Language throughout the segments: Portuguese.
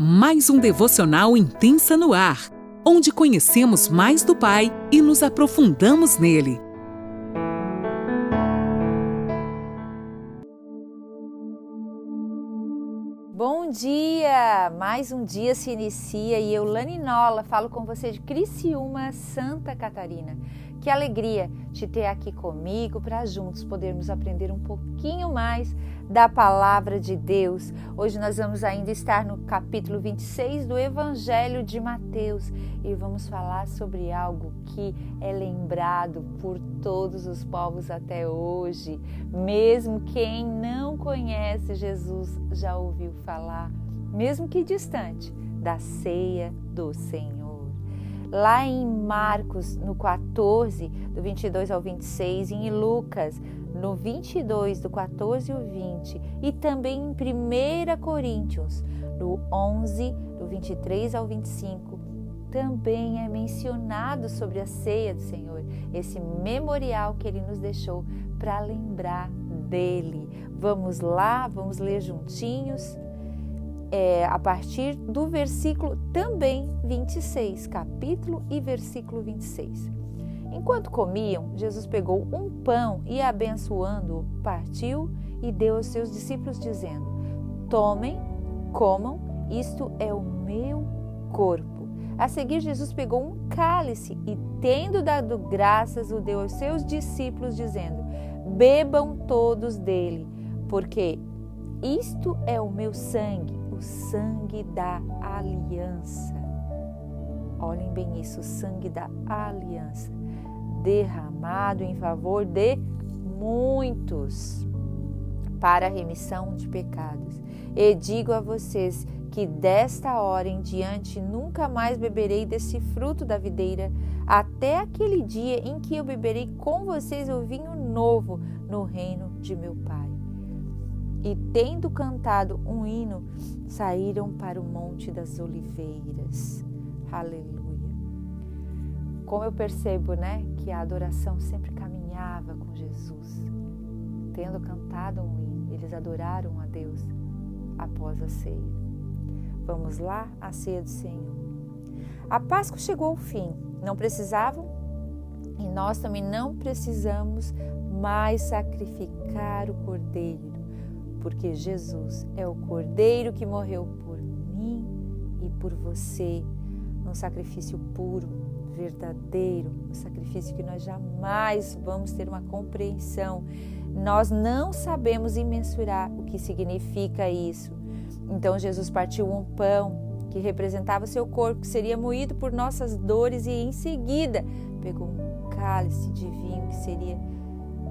mais um devocional intensa no ar, onde conhecemos mais do Pai e nos aprofundamos nele. Bom dia! Mais um dia se inicia e eu, Lani Nola, falo com você de Criciúma, Santa Catarina. Que alegria te ter aqui comigo para juntos podermos aprender um pouquinho mais da palavra de Deus. Hoje nós vamos ainda estar no capítulo 26 do Evangelho de Mateus e vamos falar sobre algo que é lembrado por todos os povos até hoje. Mesmo quem não conhece Jesus já ouviu falar, mesmo que distante, da ceia do Senhor lá em Marcos, no 14, do 22 ao 26, e em Lucas, no 22, do 14 ao 20, e também em 1 Coríntios, no 11, do 23 ao 25, também é mencionado sobre a ceia do Senhor, esse memorial que ele nos deixou para lembrar dele. Vamos lá, vamos ler juntinhos é, a partir do versículo também 26, capítulo e versículo 26. Enquanto comiam, Jesus pegou um pão e, abençoando-o, partiu e deu aos seus discípulos, dizendo: Tomem, comam, isto é o meu corpo. A seguir, Jesus pegou um cálice e, tendo dado graças, o deu aos seus discípulos, dizendo: Bebam todos dele, porque isto é o meu sangue o sangue da aliança. Olhem bem isso, o sangue da aliança, derramado em favor de muitos para a remissão de pecados. E digo a vocês que desta hora em diante nunca mais beberei desse fruto da videira, até aquele dia em que eu beberei com vocês o vinho novo no reino de meu Pai tendo cantado um hino, saíram para o Monte das Oliveiras. Aleluia. Como eu percebo, né, que a adoração sempre caminhava com Jesus. Tendo cantado um hino, eles adoraram a Deus após a ceia. Vamos lá, a ceia do Senhor. A Páscoa chegou ao fim. Não precisavam e nós também não precisamos mais sacrificar o cordeiro porque Jesus é o Cordeiro que morreu por mim e por você, num sacrifício puro, verdadeiro, um sacrifício que nós jamais vamos ter uma compreensão. Nós não sabemos imensurar o que significa isso. Então Jesus partiu um pão que representava seu corpo, que seria moído por nossas dores, e em seguida pegou um cálice de vinho que seria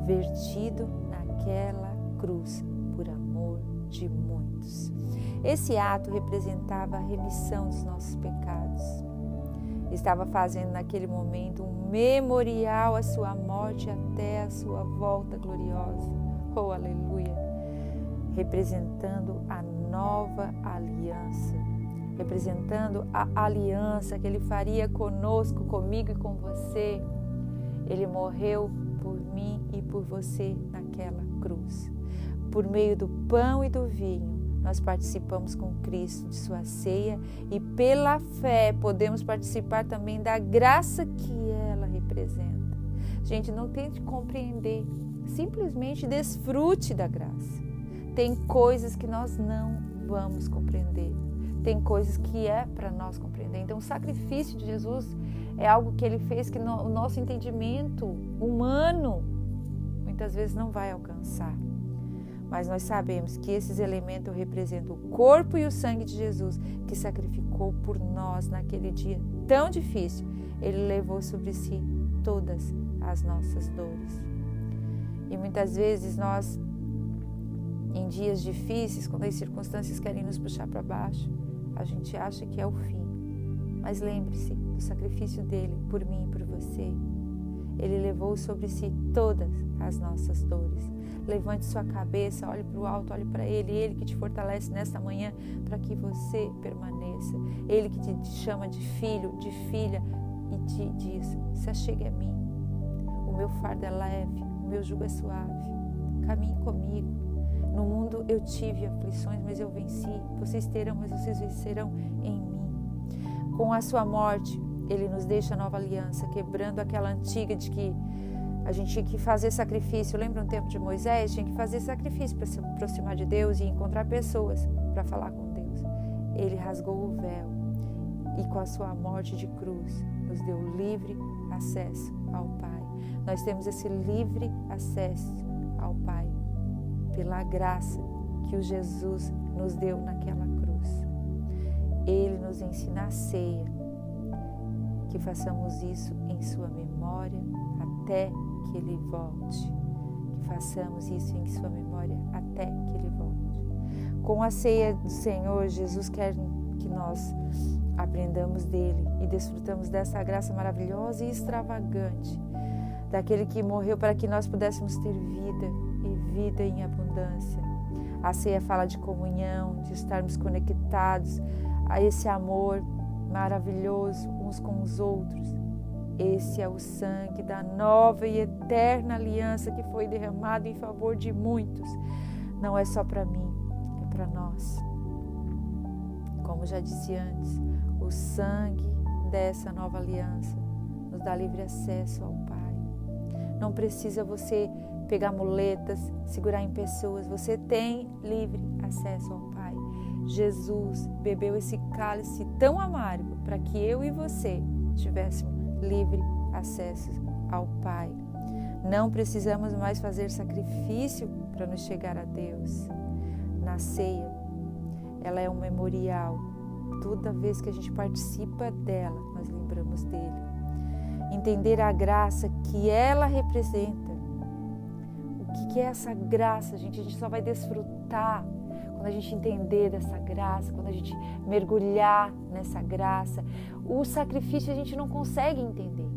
vertido naquela cruz de muitos. Esse ato representava a remissão dos nossos pecados. Estava fazendo naquele momento um memorial à sua morte até a sua volta gloriosa. Oh, aleluia! Representando a nova aliança, representando a aliança que ele faria conosco, comigo e com você. Ele morreu por mim e por você naquela cruz. Por meio do pão e do vinho, nós participamos com Cristo de sua ceia e pela fé podemos participar também da graça que ela representa. Gente, não tente compreender, simplesmente desfrute da graça. Tem coisas que nós não vamos compreender, tem coisas que é para nós compreender. Então, o sacrifício de Jesus é algo que ele fez que no, o nosso entendimento humano muitas vezes não vai alcançar mas nós sabemos que esses elementos representam o corpo e o sangue de Jesus que sacrificou por nós naquele dia tão difícil. Ele levou sobre si todas as nossas dores. E muitas vezes nós, em dias difíceis, quando as circunstâncias querem nos puxar para baixo, a gente acha que é o fim. Mas lembre-se do sacrifício dele por mim e por você. Ele levou sobre si todas as nossas dores. Levante sua cabeça, olhe para o alto, olhe para Ele, Ele que te fortalece nesta manhã para que você permaneça. Ele que te chama de filho, de filha e te diz: se achegue a mim. O meu fardo é leve, o meu jugo é suave. Caminhe comigo. No mundo eu tive aflições, mas eu venci. Vocês terão, mas vocês vencerão em mim. Com a sua morte, ele nos deixa a nova aliança, quebrando aquela antiga de que a gente tinha que fazer sacrifício. Lembra no tempo de Moisés? Tinha que fazer sacrifício para se aproximar de Deus e encontrar pessoas para falar com Deus. Ele rasgou o véu e, com a sua morte de cruz, nos deu livre acesso ao Pai. Nós temos esse livre acesso ao Pai pela graça que o Jesus nos deu naquela cruz. Ele nos ensina a ceia, que façamos isso em Sua memória até que Ele volte. Que façamos isso em Sua memória até que Ele volte. Com a ceia do Senhor, Jesus quer que nós aprendamos dele e desfrutamos dessa graça maravilhosa e extravagante, daquele que morreu para que nós pudéssemos ter vida e vida em abundância. A ceia fala de comunhão, de estarmos conectados a esse amor maravilhoso uns com os outros. Esse é o sangue da nova e eterna aliança que foi derramado em favor de muitos. Não é só para mim, é para nós. Como já disse antes, o sangue dessa nova aliança nos dá livre acesso ao Pai. Não precisa você pegar muletas, segurar em pessoas, você tem livre acesso ao Pai. Jesus bebeu esse cálice tão amargo para que eu e você tivéssemos livre acesso ao Pai. Não precisamos mais fazer sacrifício para nos chegar a Deus. Na ceia, ela é um memorial. Toda vez que a gente participa dela, nós lembramos dele. Entender a graça que ela representa. O que é essa graça, gente? A gente só vai desfrutar quando a gente entender dessa graça, quando a gente mergulhar nessa graça. O sacrifício a gente não consegue entender,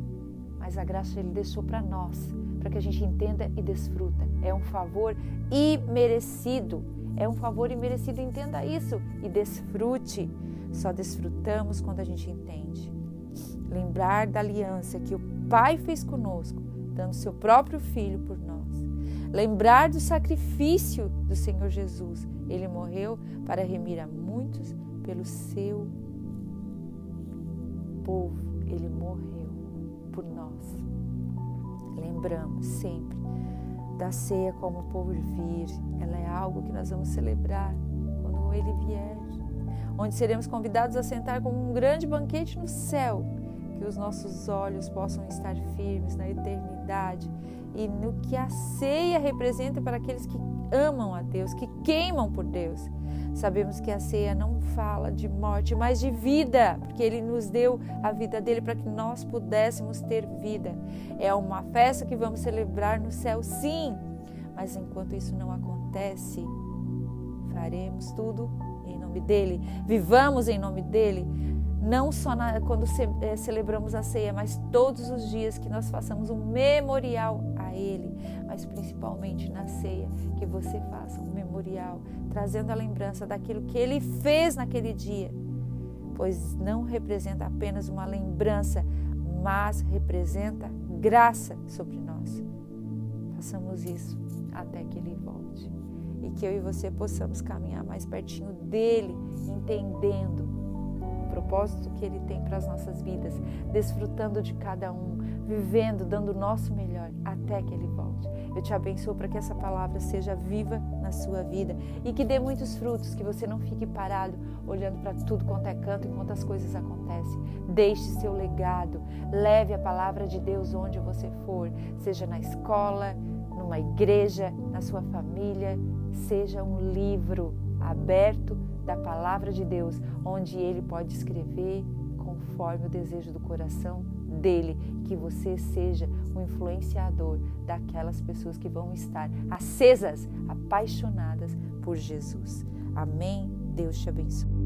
mas a graça ele deixou para nós, para que a gente entenda e desfruta. É um favor imerecido. É um favor imerecido, entenda isso e desfrute. Só desfrutamos quando a gente entende. Lembrar da aliança que o Pai fez conosco, dando seu próprio filho por nós. Lembrar do sacrifício do Senhor Jesus ele morreu para remir a muitos pelo seu povo. Ele morreu por nós. Lembramos sempre da ceia como por vir. Ela é algo que nós vamos celebrar quando ele vier. Onde seremos convidados a sentar como um grande banquete no céu. Que os nossos olhos possam estar firmes na eternidade e no que a ceia representa para aqueles que amam a Deus, que queimam por Deus. Sabemos que a ceia não fala de morte, mas de vida, porque Ele nos deu a vida dele para que nós pudéssemos ter vida. É uma festa que vamos celebrar no céu, sim, mas enquanto isso não acontece, faremos tudo em nome dele, vivamos em nome dele, não só na, quando ce, é, celebramos a ceia, mas todos os dias que nós façamos um memorial Ele, mas principalmente na ceia, que você faça um memorial, trazendo a lembrança daquilo que Ele fez naquele dia, pois não representa apenas uma lembrança, mas representa graça sobre nós. Façamos isso até que Ele volte e que eu e você possamos caminhar mais pertinho dele, entendendo propósito que Ele tem para as nossas vidas, desfrutando de cada um, vivendo, dando o nosso melhor até que Ele volte. Eu te abençoo para que essa palavra seja viva na sua vida e que dê muitos frutos, que você não fique parado olhando para tudo quanto é canto enquanto as coisas acontecem. Deixe seu legado, leve a palavra de Deus onde você for, seja na escola, numa igreja, na sua família, seja um livro aberto da palavra de Deus, onde ele pode escrever conforme o desejo do coração dele, que você seja o influenciador daquelas pessoas que vão estar acesas, apaixonadas por Jesus. Amém. Deus te abençoe.